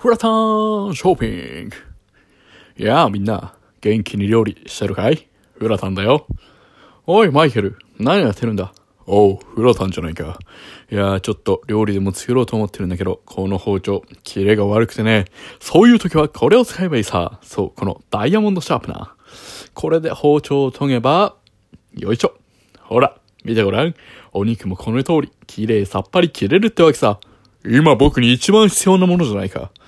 フラタンショッピング。いやあみんな、元気に料理してるかい？フラタンだよ。おい、マイケル、何やってるんだ？おう、フラタンじゃないか。いやー、ちょっと料理でも作ろうと思ってるんだけど、この包丁、キレが悪くてね。そういう時はこれを使えばいいさ。そう、このダイヤモンドシャープナー。これで包丁を研げば、よいしょ。ほら、見てごらん。お肉もこの通り、綺麗さっぱり切れるってわけさ。今僕に一番必要なものじゃないか。